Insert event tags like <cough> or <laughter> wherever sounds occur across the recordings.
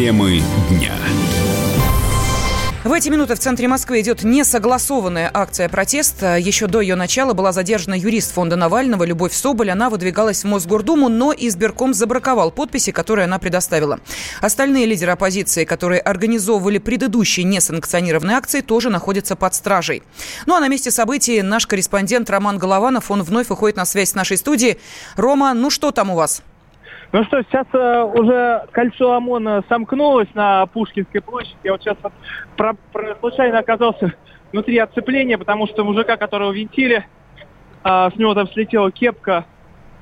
Темы дня. В эти минуты в центре Москвы идет несогласованная акция протеста. Еще до ее начала была задержана юрист фонда Навального Любовь Соболь. Она выдвигалась в Мосгордуму, но избирком забраковал подписи, которые она предоставила. Остальные лидеры оппозиции, которые организовывали предыдущие несанкционированные акции, тоже находятся под стражей. Ну а на месте событий наш корреспондент Роман Голованов, он вновь выходит на связь с нашей студией. Рома, ну что там у вас? Ну что, сейчас э, уже кольцо ОМОНа сомкнулось на Пушкинской площади. Я вот сейчас вот про, про, случайно оказался внутри отцепления, потому что мужика, которого винтили, э, с него там слетела кепка,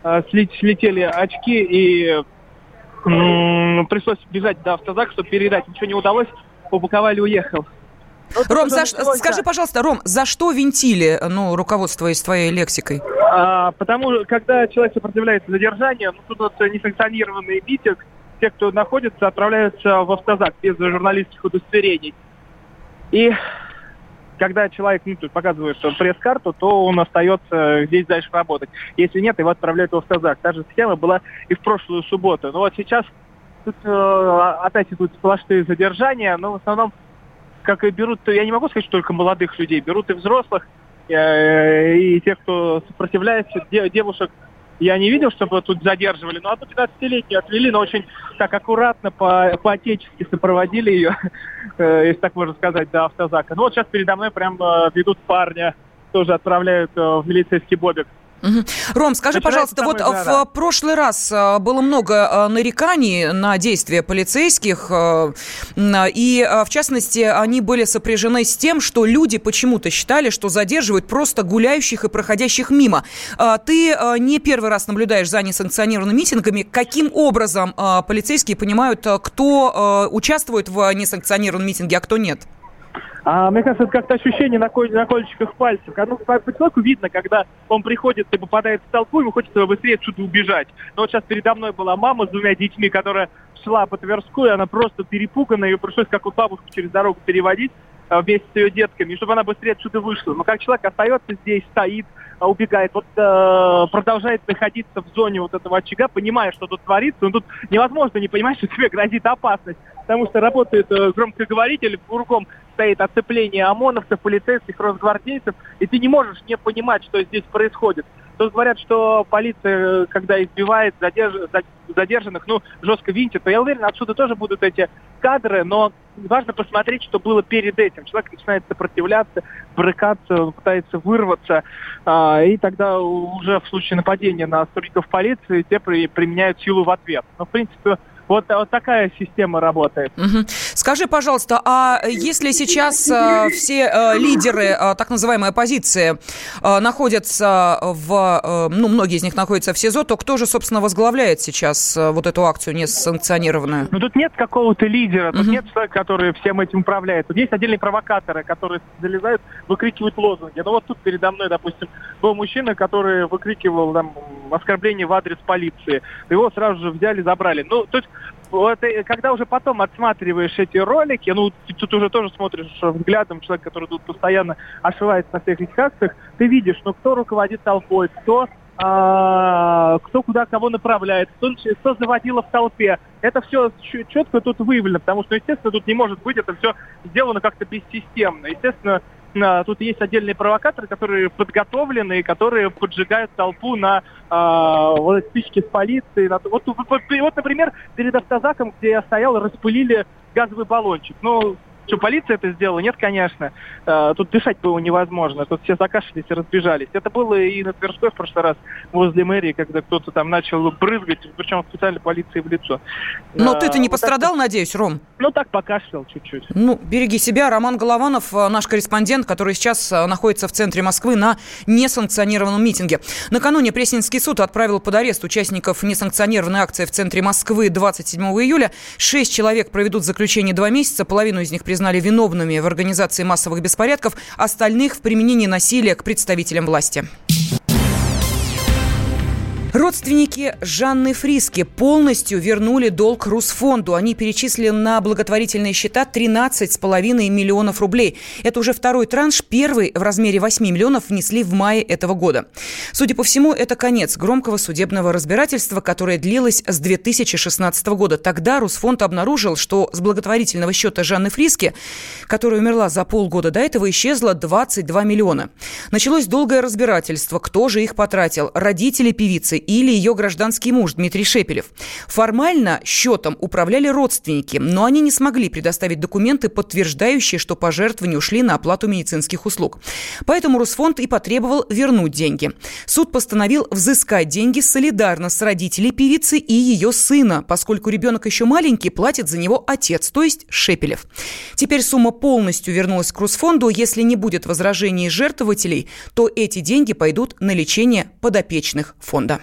э, слетели очки, и э, пришлось бежать до автозака, чтобы передать. Ничего не удалось, упаковали, уехал. Ну, Ром, за, скажи, пожалуйста, Ром, за что винтили, ну, руководствуясь твоей лексикой? А, потому когда человек сопротивляется задержанию, ну, тут вот несанкционированный митинг, те, кто находится, отправляются в автозак без журналистских удостоверений. И когда человек ну, тут показывает пресс-карту, то он остается здесь дальше работать. Если нет, его отправляют в автозак. Та же схема была и в прошлую субботу. Но вот сейчас тут э, опять идут сплошные задержания, но в основном как и берут, я не могу сказать, что только молодых людей, берут и взрослых, э, и тех, кто сопротивляется, девушек я не видел, чтобы тут задерживали, но одну 15-летнюю отвели, но очень так аккуратно, по, по-отечески сопроводили ее, <laughs> э, если так можно сказать, до автозака. Ну вот сейчас передо мной прям э, ведут парня, тоже отправляют в милицейский бобик. Угу. Ром, скажи, пожалуйста, вот в прошлый раз а, было много а, нареканий на действия полицейских, и, в частности, они были сопряжены с тем, что люди почему-то считали, что задерживают просто гуляющих и проходящих мимо. Ты не первый раз наблюдаешь за несанкционированными митингами. Каким образом полицейские понимают, кто участвует в несанкционированном митинге, а кто нет? А мне кажется, это как-то ощущение на, на кончиках пальцев. Ну, по, по человеку видно, когда он приходит и попадает в толпу, ему хочется быстрее отсюда убежать. Но вот сейчас передо мной была мама с двумя детьми, которая шла по Тверскую, она просто перепугана, ее пришлось как вот бабушку через дорогу переводить вместе с ее детками, чтобы она быстрее отсюда вышла. Но как человек остается здесь, стоит, а, убегает, вот э, продолжает находиться в зоне вот этого очага, понимая, что тут творится, но тут невозможно не понимать, <laughs> что тебе грозит опасность, потому что работает э, громкоговоритель, кругом стоит оцепление ОМОНовцев, полицейских, росгвардейцев, и ты не можешь не понимать, что здесь происходит. Тут говорят, что полиция, когда избивает задерж... задержанных, ну, жестко винтит, то я уверен, отсюда тоже будут эти кадры, но важно посмотреть, что было перед этим. Человек начинает сопротивляться, брыкаться, пытается вырваться, а, и тогда уже в случае нападения на сотрудников полиции те применяют силу в ответ. Но, в принципе, вот, вот такая система работает. Угу. Скажи, пожалуйста, а если сейчас э, все э, лидеры э, так называемой оппозиции э, находятся в, э, ну, многие из них находятся в СИЗО, то кто же, собственно, возглавляет сейчас э, вот эту акцию несанкционированную? Ну, тут нет какого-то лидера, тут угу. нет человека, который всем этим управляет. Тут есть отдельные провокаторы, которые залезают, выкрикивают лозунги. Ну, вот тут передо мной, допустим, был мужчина, который выкрикивал там оскорбление в адрес полиции. Его сразу же взяли, забрали. Ну, то есть вот, когда уже потом отсматриваешь эти ролики, ну, ты тут уже тоже смотришь взглядом человек, который тут постоянно ошивается на всех этих акциях, ты видишь, ну, кто руководит толпой, кто а, кто куда кого направляет, кто, кто заводила в толпе. Это все четко тут выявлено, потому что, естественно, тут не может быть это все сделано как-то бессистемно. Естественно, Тут есть отдельные провокаторы, которые подготовлены, которые поджигают толпу на э, вот спички с полицией. На, вот, вот, вот, например, перед автозаком, где я стоял, распылили газовый баллончик. Ну, что, полиция это сделала? Нет, конечно. А, тут дышать было невозможно. Тут все закашлялись и разбежались. Это было и на Тверской в прошлый раз возле мэрии, когда кто-то там начал брызгать, причем специально полиции в лицо. Но а, ты-то не вот пострадал, так, надеюсь, Ром? Ну, так покашлял чуть-чуть. Ну, береги себя. Роман Голованов, э, наш корреспондент, который сейчас э, находится в центре Москвы на несанкционированном митинге. Накануне Пресненский суд отправил под арест участников несанкционированной акции в центре Москвы 27 июля. Шесть человек проведут заключение два месяца, половину из них признали признали виновными в организации массовых беспорядков, остальных в применении насилия к представителям власти. Родственники Жанны Фриски полностью вернули долг Русфонду. Они перечислили на благотворительные счета 13,5 миллионов рублей. Это уже второй транш. Первый в размере 8 миллионов внесли в мае этого года. Судя по всему, это конец громкого судебного разбирательства, которое длилось с 2016 года. Тогда Русфонд обнаружил, что с благотворительного счета Жанны Фриски, которая умерла за полгода до этого, исчезло 22 миллиона. Началось долгое разбирательство, кто же их потратил. Родители певицы или ее гражданский муж Дмитрий Шепелев. Формально счетом управляли родственники, но они не смогли предоставить документы, подтверждающие, что пожертвования ушли на оплату медицинских услуг. Поэтому Русфонд и потребовал вернуть деньги. Суд постановил взыскать деньги солидарно с родителей певицы и ее сына, поскольку ребенок еще маленький, платит за него отец, то есть Шепелев. Теперь сумма полностью вернулась к Русфонду. Если не будет возражений жертвователей, то эти деньги пойдут на лечение подопечных фонда.